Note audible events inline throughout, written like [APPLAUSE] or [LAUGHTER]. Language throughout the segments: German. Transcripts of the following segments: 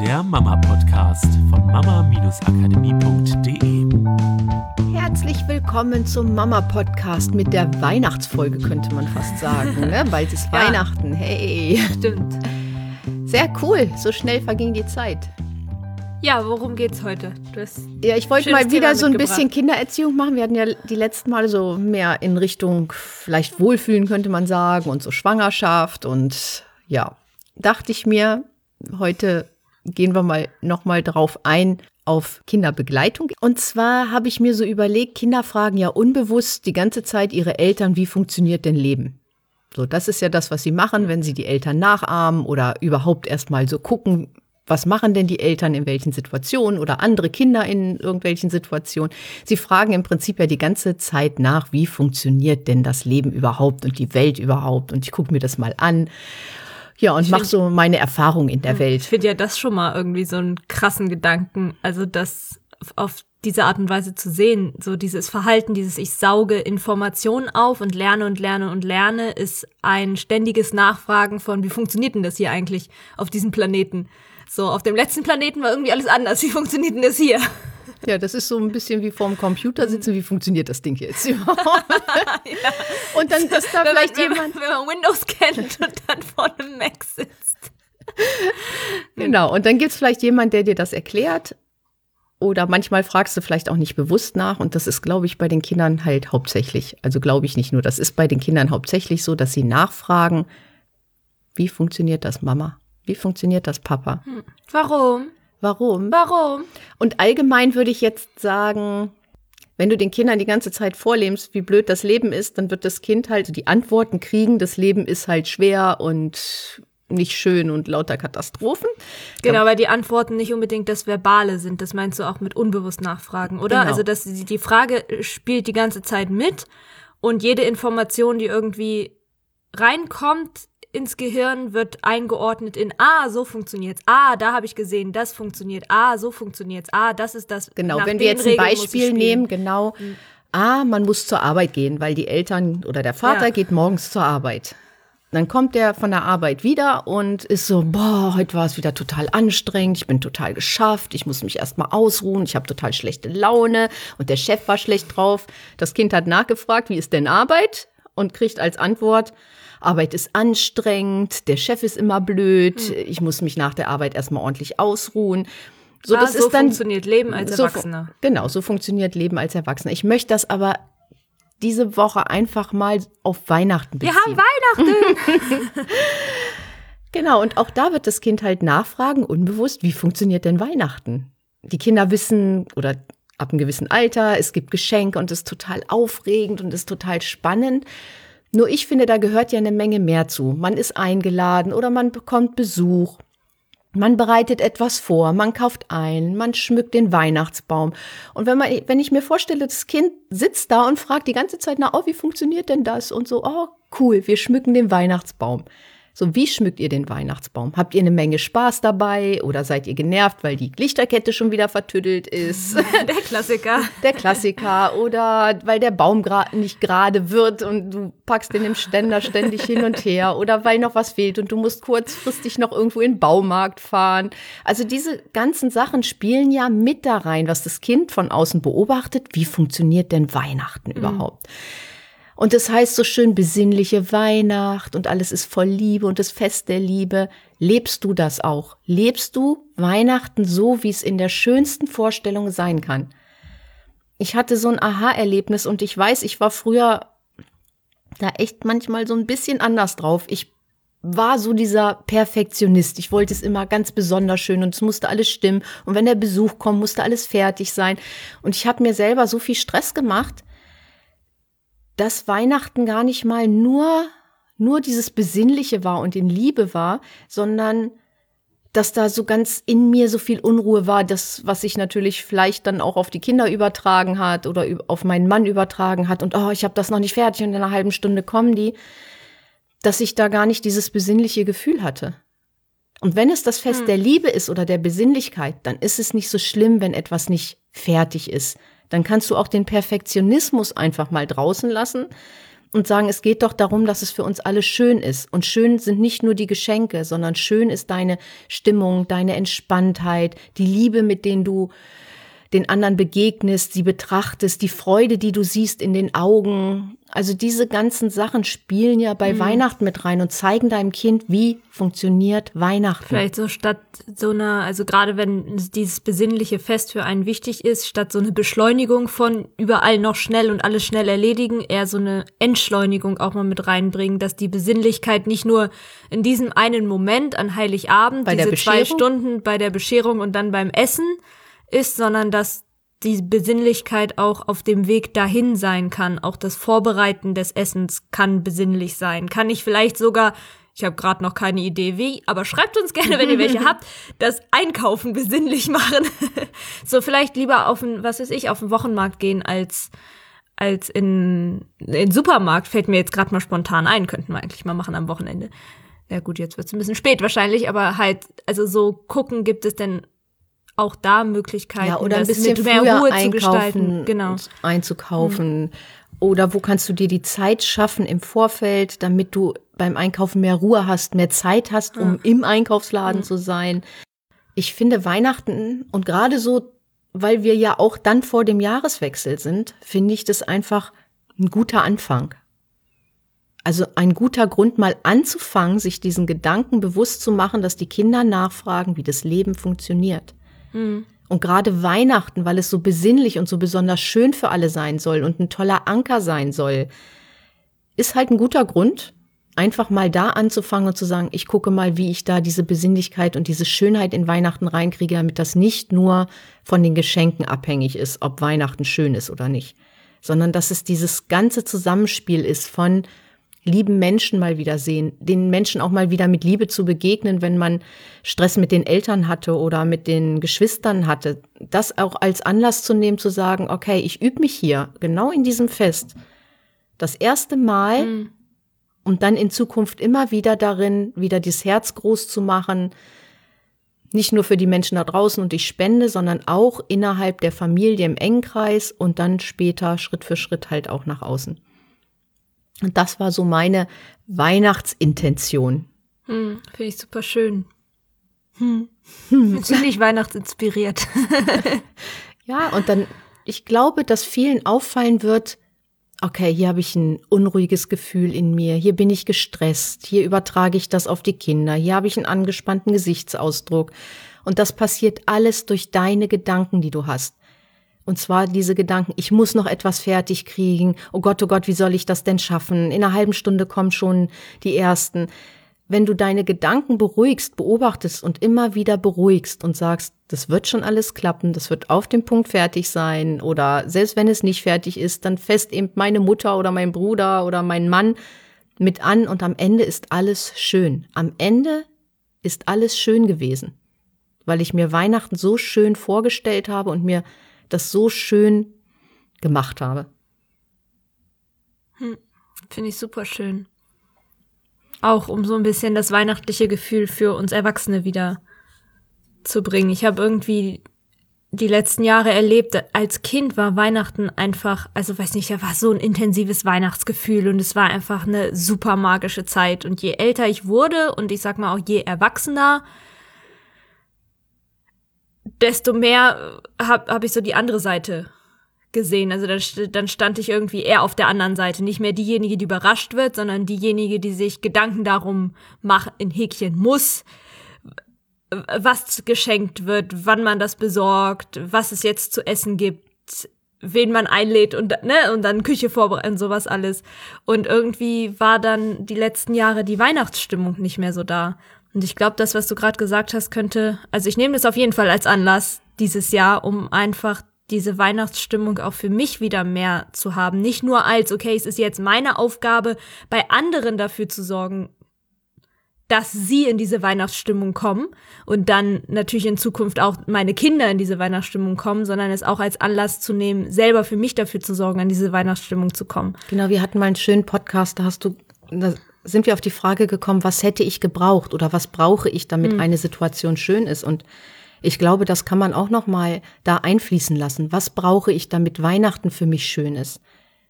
der Mama-Podcast von mama-akademie.de. Herzlich willkommen zum Mama-Podcast mit der Weihnachtsfolge, könnte man fast sagen. Ne? [LAUGHS] Bald ist Ja. Weihnachten. Hey. Stimmt. Sehr cool. So schnell verging die Zeit. Ja, worum geht's heute? Du hast Ja, ich wollte mal wieder so ein bisschen Kindererziehung machen. Wir hatten ja die letzten Mal so mehr in Richtung vielleicht Wohlfühlen, könnte man sagen, und so Schwangerschaft. Und ja, dachte ich mir, heute gehen wir mal nochmal drauf ein auf Kinderbegleitung. Und zwar habe ich mir so überlegt, Kinder fragen ja unbewusst die ganze Zeit ihre Eltern, wie funktioniert denn Leben? So, das ist ja das, was sie machen, wenn sie die Eltern nachahmen oder überhaupt erstmal so gucken, was machen denn die Eltern in welchen Situationen oder andere Kinder in irgendwelchen Situationen. Sie fragen im Prinzip ja die ganze Zeit nach, wie funktioniert denn das Leben überhaupt und die Welt überhaupt. Und ich gucke mir das mal an. Ja, und mache so meine Erfahrung in der Ich Welt. finde ja das schon mal irgendwie so einen krassen Gedanken. Also das auf- auf diese Art und Weise zu sehen, so dieses Verhalten, dieses ich sauge Informationen auf und lerne und lerne und lerne, ist ein ständiges Nachfragen von, wie funktioniert denn das hier eigentlich auf diesem Planeten? So, auf dem letzten Planeten war irgendwie alles anders. [LAUGHS] Wie funktioniert denn das hier? Ja, das ist so ein bisschen wie vorm Computer sitzen. Wie funktioniert das Ding jetzt überhaupt? [LAUGHS] Und dann ist da Wenn man, vielleicht wenn, jemand. man, wenn man Windows kennt und dann vor einem Mac sitzt. Genau, und dann gibt es vielleicht jemand, der dir das erklärt. Oder manchmal fragst du vielleicht auch nicht bewusst nach. Und das ist, glaube ich, bei den Kindern halt hauptsächlich. Also glaube ich nicht nur, das ist bei den Kindern hauptsächlich so, dass sie nachfragen, wie funktioniert das, Mama? Wie funktioniert das, Papa? Warum? Warum? Warum? Und allgemein würde ich jetzt sagen, wenn du den Kindern die ganze Zeit vorlebst, wie blöd das Leben ist, dann wird das Kind halt die Antworten kriegen. Das Leben ist halt schwer und nicht schön und lauter Katastrophen. Genau, weil die Antworten nicht unbedingt das Verbale sind. Das meinst du auch mit unbewusst nachfragen, oder? Genau. Also, dass die die Frage spielt die ganze Zeit mit und jede Information, die irgendwie reinkommt ins Gehirn, wird eingeordnet in, ah, so funktioniert's. Ah, da habe ich gesehen, das funktioniert. Ah, so funktioniert's. Ah, das ist das. Genau, nach wenn wir jetzt ein Regeln Beispiel nehmen, genau. Ah, man muss zur Arbeit gehen, weil die Eltern oder der Vater Ja. geht morgens zur Arbeit. Dann kommt der von der Arbeit wieder und ist so, boah, heute war es wieder total anstrengend, ich bin total geschafft, ich muss mich erstmal ausruhen, ich habe total schlechte Laune und der Chef war schlecht drauf. Das Kind hat nachgefragt, wie ist denn Arbeit? Und kriegt als Antwort, Arbeit ist anstrengend, der Chef ist immer blöd, Hm. ich muss mich nach der Arbeit erstmal ordentlich ausruhen. So, ah, das so ist dann funktioniert Leben als so Erwachsener. Genau, so funktioniert Leben als Erwachsener. Ich möchte das aber diese Woche einfach mal auf Weihnachten Wir beziehen. haben Weihnachten. [LAUGHS] genau, und auch da wird das Kind halt nachfragen, unbewusst, wie funktioniert denn Weihnachten? Die Kinder wissen oder ab einem gewissen Alter, es gibt Geschenke und es ist total aufregend und es ist total spannend. Nur ich finde, da gehört ja eine Menge mehr zu. Man ist eingeladen oder man bekommt Besuch. Man bereitet etwas vor, man kauft ein, man schmückt den Weihnachtsbaum. Und wenn man, wenn ich mir vorstelle, das Kind sitzt da und fragt die ganze Zeit nach, oh, wie funktioniert denn das? Und so, oh, cool, wir schmücken den Weihnachtsbaum. So, wie schmückt ihr den Weihnachtsbaum? Habt ihr eine Menge Spaß dabei oder seid ihr genervt, weil die Lichterkette schon wieder vertüdelt ist? [LAUGHS] Der Klassiker. der Klassiker oder weil der Baum gerade nicht gerade wird und du packst den im Ständer ständig hin und her oder weil noch was fehlt und du musst kurzfristig noch irgendwo in den Baumarkt fahren. Also diese ganzen Sachen spielen ja mit da rein, was das Kind von außen beobachtet. Wie funktioniert denn Weihnachten überhaupt? Und es heißt so schön besinnliche Weihnacht und alles ist voll Liebe und das Fest der Liebe. Lebst du das auch? Lebst du Weihnachten so, wie es in der schönsten Vorstellung sein kann? Ich hatte so ein Aha-Erlebnis und ich weiß, ich war früher da echt manchmal so ein bisschen anders drauf. Ich war so dieser Perfektionist. Ich wollte es immer ganz besonders schön und es musste alles stimmen. Und wenn der Besuch kommt, musste alles fertig sein. Und ich habe mir selber so viel Stress gemacht, dass Weihnachten gar nicht mal nur, nur dieses Besinnliche war und in Liebe war, sondern dass da so ganz in mir so viel Unruhe war, das, was sich natürlich vielleicht dann auch auf die Kinder übertragen hat oder auf meinen Mann übertragen hat und oh, ich habe das noch nicht fertig und in einer halben Stunde kommen die, dass ich da gar nicht dieses besinnliche Gefühl hatte. Und wenn es das Fest der Liebe ist oder der Besinnlichkeit, dann ist es nicht so schlimm, wenn etwas nicht fertig ist. Dann kannst du auch den Perfektionismus einfach mal draußen lassen und sagen, es geht doch darum, dass es für uns alle schön ist. Und schön sind nicht nur die Geschenke, sondern schön ist deine Stimmung, deine Entspanntheit, die Liebe, mit denen du den anderen begegnest, sie betrachtest, die Freude, die du siehst in den Augen. Also diese ganzen Sachen spielen ja bei mhm. Weihnachten mit rein und zeigen deinem Kind, wie funktioniert Weihnachten. Vielleicht so statt so einer, also gerade wenn dieses besinnliche Fest für einen wichtig ist, statt so eine Beschleunigung von überall noch schnell und alles schnell erledigen, eher so eine Entschleunigung auch mal mit reinbringen, dass die Besinnlichkeit nicht nur in diesem einen Moment an Heiligabend, bei diese zwei Stunden bei der Bescherung und dann beim Essen, ist, sondern dass die Besinnlichkeit auch auf dem Weg dahin sein kann. Auch das Vorbereiten des Essens kann besinnlich sein. Kann ich vielleicht sogar, ich habe gerade noch keine Idee wie, aber schreibt uns gerne, wenn ihr welche [LAUGHS] habt, das Einkaufen besinnlich machen. [LAUGHS] so vielleicht lieber auf ein, was weiß ich, auf den Wochenmarkt gehen als als in in Supermarkt fällt mir jetzt gerade mal spontan ein, könnten wir eigentlich mal machen am Wochenende. Ja gut, jetzt wird's ein bisschen spät wahrscheinlich, aber halt also so gucken, gibt es denn auch da Möglichkeiten, ja, oder ein bisschen mehr Ruhe zu gestalten, genau. einzukaufen. Mhm. Oder wo kannst du dir die Zeit schaffen im Vorfeld, damit du beim Einkaufen mehr Ruhe hast, mehr Zeit hast, um ja. im Einkaufsladen mhm. zu sein. Ich finde Weihnachten und gerade so, weil wir ja auch dann vor dem Jahreswechsel sind, finde ich das einfach ein guter Anfang. Also ein guter Grund, mal anzufangen, sich diesen Gedanken bewusst zu machen, dass die Kinder nachfragen, wie das Leben funktioniert. Mhm. Und gerade Weihnachten, weil es so besinnlich und so besonders schön für alle sein soll und ein toller Anker sein soll, ist halt ein guter Grund, einfach mal da anzufangen und zu sagen, ich gucke mal, wie ich da diese Besinnlichkeit und diese Schönheit in Weihnachten reinkriege, damit das nicht nur von den Geschenken abhängig ist, ob Weihnachten schön ist oder nicht, sondern dass es dieses ganze Zusammenspiel ist von lieben Menschen mal wieder sehen, den Menschen auch mal wieder mit Liebe zu begegnen, wenn man Stress mit den Eltern hatte oder mit den Geschwistern hatte. Das auch als Anlass zu nehmen, zu sagen, okay, ich übe mich hier, genau in diesem Fest. Das erste Mal mhm. und dann in Zukunft immer wieder darin, wieder das Herz groß zu machen, nicht nur für die Menschen da draußen und ich spende, sondern auch innerhalb der Familie im engen Kreis und dann später Schritt für Schritt halt auch nach außen. Und das war so meine Weihnachtsintention. Hm, Finde ich super schön. Hm. Hm. Ziemlich weihnachtsinspiriert. [LAUGHS] ja, und dann, ich glaube, dass vielen auffallen wird, okay, hier habe ich ein unruhiges Gefühl in mir, hier bin ich gestresst, hier übertrage ich das auf die Kinder, hier habe ich einen angespannten Gesichtsausdruck. Und das passiert alles durch deine Gedanken, die du hast. Und zwar diese Gedanken, ich muss noch etwas fertig kriegen. Oh Gott, oh Gott, wie soll ich das denn schaffen? In einer halben Stunde kommen schon die ersten. Wenn du deine Gedanken beruhigst, beobachtest und immer wieder beruhigst und sagst, das wird schon alles klappen, das wird auf dem Punkt fertig sein oder selbst wenn es nicht fertig ist, dann fest eben meine Mutter oder mein Bruder oder mein Mann mit an und am Ende ist alles schön. Am Ende ist alles schön gewesen, weil ich mir Weihnachten so schön vorgestellt habe und mir das so schön gemacht habe. Hm, Finde ich super schön. Auch um so ein bisschen das weihnachtliche Gefühl für uns Erwachsene wieder zu bringen. Ich habe irgendwie die letzten Jahre erlebt, als Kind war Weihnachten einfach, also weiß nicht, da war so ein intensives Weihnachtsgefühl und es war einfach eine super magische Zeit. Und je älter ich wurde und ich sag mal auch je erwachsener, desto mehr habe hab ich so die andere Seite gesehen. Also dann, dann stand ich irgendwie eher auf der anderen Seite. Nicht mehr diejenige, die überrascht wird, sondern diejenige, die sich Gedanken darum macht, in Häkchen muss, was geschenkt wird, wann man das besorgt, was es jetzt zu essen gibt, wen man einlädt und, ne, und dann Küche vorbereiten, sowas alles. Und irgendwie war dann die letzten Jahre die Weihnachtsstimmung nicht mehr so da. Und ich glaube, das, was du gerade gesagt hast, könnte, also ich nehme das auf jeden Fall als Anlass dieses Jahr, um einfach diese Weihnachtsstimmung auch für mich wieder mehr zu haben. Nicht nur als, okay, es ist jetzt meine Aufgabe, bei anderen dafür zu sorgen, dass sie in diese Weihnachtsstimmung kommen und dann natürlich in Zukunft auch meine Kinder in diese Weihnachtsstimmung kommen, sondern es auch als Anlass zu nehmen, selber für mich dafür zu sorgen, an diese Weihnachtsstimmung zu kommen. Genau, wir hatten mal einen schönen Podcast, da hast du, sind wir auf die Frage gekommen, was hätte ich gebraucht oder was brauche ich, damit mhm. eine Situation schön ist. Und ich glaube, das kann man auch noch mal da einfließen lassen. Was brauche ich, damit Weihnachten für mich schön ist?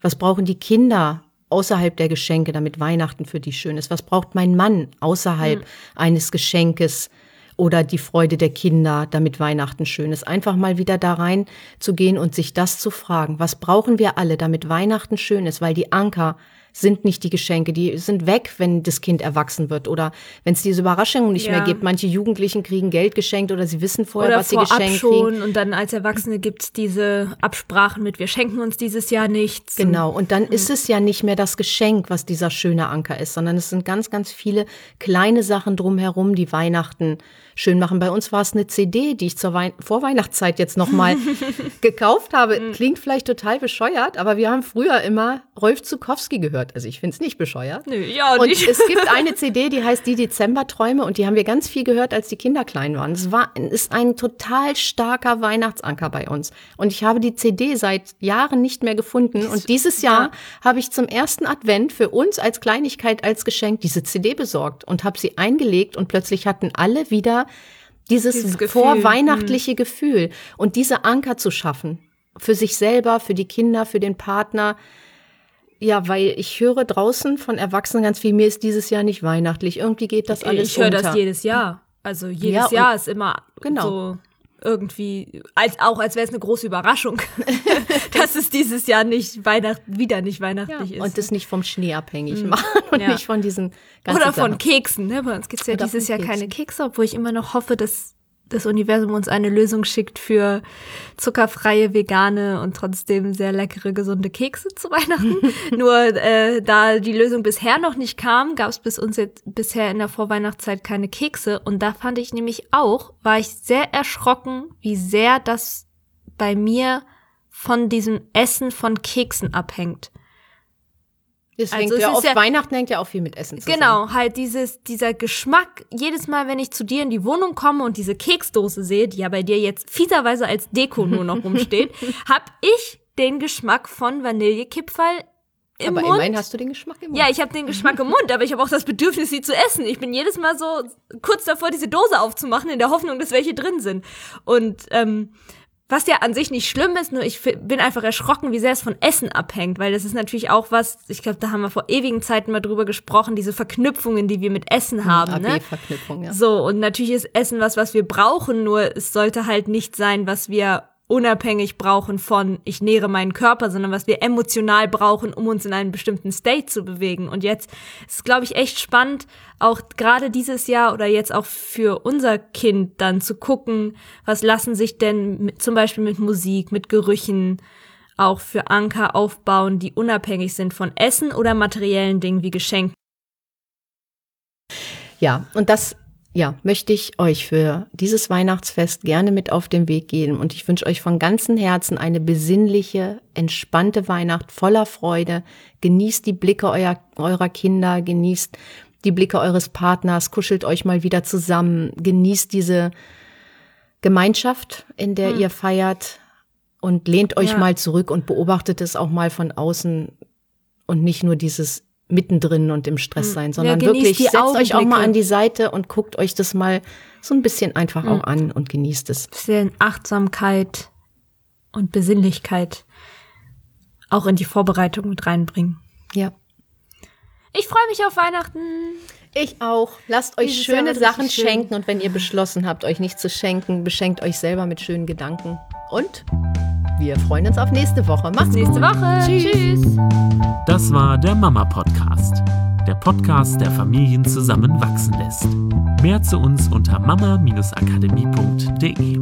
Was brauchen die Kinder, außerhalb der Geschenke, damit Weihnachten für die schön ist? Was braucht mein Mann außerhalb eines Geschenkes? oder die Freude der Kinder, damit Weihnachten schön ist. Einfach mal wieder da rein zu gehen und sich das zu fragen. Was brauchen wir alle, damit Weihnachten schön ist? Weil die Anker sind nicht die Geschenke, die sind weg, wenn das Kind erwachsen wird oder wenn es diese Überraschungen nicht Ja. mehr gibt. Manche Jugendlichen kriegen Geld geschenkt oder sie wissen vorher, Oder was sie geschenkt schon kriegen. und dann als Erwachsene gibt's diese Absprachen mit, wir schenken uns dieses Jahr nichts. Genau, und Mhm. dann ist es ja nicht mehr das Geschenk, was dieser schöne Anker ist, sondern es sind ganz, ganz viele kleine Sachen drumherum, die Weihnachten schön machen. Bei uns war es eine CD, die ich zur Wein Vorweihnachtszeit jetzt nochmal [LAUGHS] gekauft habe. Mhm. Klingt vielleicht total bescheuert, aber wir haben früher immer Rolf Zukowski gehört. Also ich finde es nicht bescheuert. Nö, ja, Und nicht. es gibt [LAUGHS] eine CD, die heißt Die Dezemberträume und die haben wir ganz viel gehört, als die Kinder klein waren. Es war, ist ein total starker Weihnachtsanker bei uns. Und ich habe die CD seit Jahren nicht mehr gefunden. Und dieses Jahr habe ich zum ersten Advent für uns als Kleinigkeit, als Geschenk diese CD besorgt und habe sie eingelegt und plötzlich hatten alle wieder dieses, Dieses Gefühl, vorweihnachtliche Gefühl und diese Anker zu schaffen. Für sich selber, für die Kinder, für den Partner. Ja, weil ich höre draußen von Erwachsenen ganz viel, mir ist dieses Jahr nicht weihnachtlich. Irgendwie geht das alles ich höre das jedes Jahr. Also jedes Ja, Jahr ist immer Genau. so irgendwie, als, auch als wäre es eine große Überraschung, [LAUGHS] dass es dieses Jahr nicht Weihnacht, wieder nicht weihnachtlich ist. und das nicht vom Schnee abhängig machen und Mhm. Ja. nicht von diesen ganzen Oder von Sachen. Keksen. Ne? Bei uns gibt's ja Oder dieses Jahr keine Keksen. Kekse, obwohl ich immer noch hoffe, dass das Universum uns eine Lösung schickt für zuckerfreie, vegane und trotzdem sehr leckere, gesunde Kekse zu [LAUGHS] Weihnachten. Nur äh, da die Lösung bisher noch nicht kam, gab es bis uns jetzt bisher in der Vorweihnachtszeit keine Kekse. Und da fand ich nämlich auch, war ich sehr erschrocken, wie sehr das bei mir von diesem Essen von Keksen abhängt. Es Also hängt es ja ist auf ja- Weihnachten hängt ja auch viel mit Essen zusammen. Genau, halt dieses, dieser Geschmack, jedes Mal, wenn ich zu dir in die Wohnung komme und diese Keksdose sehe, die ja bei dir jetzt fieserweise als Deko nur noch rumsteht, [LAUGHS] hab ich den Geschmack von Vanillekipferl im Aber Mund. immerhin hast du den Geschmack im Mund. Ja, ich habe den Geschmack im Mund, aber ich habe auch das Bedürfnis, sie zu essen. Ich bin jedes Mal so kurz davor, diese Dose aufzumachen, in der Hoffnung, dass welche drin sind. Und ähm, was ja an sich nicht schlimm ist, nur ich bin einfach erschrocken, wie sehr es von Essen abhängt, weil das ist natürlich auch was, ich glaube, da haben wir vor ewigen Zeiten mal drüber gesprochen, diese Verknüpfungen, die wir mit Essen haben. Ne? AB-Verknüpfung, ja. So, und natürlich ist Essen was, was wir brauchen, nur es sollte halt nicht sein, was wir unabhängig brauchen von, ich nähere meinen Körper, sondern was wir emotional brauchen, um uns in einen bestimmten State zu bewegen. Und jetzt ist glaube ich, echt spannend, auch gerade dieses Jahr oder jetzt auch für unser Kind dann zu gucken, was lassen sich denn mit, zum Beispiel mit Musik, mit Gerüchen, auch für Anker aufbauen, die unabhängig sind von Essen oder materiellen Dingen wie Geschenken. Ja, und das ja, möchte ich euch für dieses Weihnachtsfest gerne mit auf den Weg geben. Und ich wünsche euch von ganzem Herzen eine besinnliche, entspannte Weihnacht voller Freude. Genießt die Blicke eurer, eurer Kinder, genießt die Blicke eures Partners, kuschelt euch mal wieder zusammen, genießt diese Gemeinschaft, in der ihr feiert und lehnt euch Ja. mal zurück und beobachtet es auch mal von außen und nicht nur dieses mittendrin und im Stress sein, sondern genießt wirklich setzt euch auch mal Augenblicke. an die Seite und guckt euch das mal so ein bisschen einfach Mhm. auch an und genießt es. bisschen Achtsamkeit und Besinnlichkeit auch in die Vorbereitung mit reinbringen. Ja. Ich freue mich auf Weihnachten. Ich auch. Lasst euch Dieses schöne Sachen schön. schenken und wenn ihr beschlossen habt, euch nicht zu schenken, beschenkt euch selber mit schönen Gedanken. Und wir freuen uns auf nächste Woche. Macht's Nächste gut. Woche. Tschüss. Das war der Mama Podcast. Der Podcast, der Familien zusammenwachsen lässt. Mehr zu uns unter mama-akademie.de.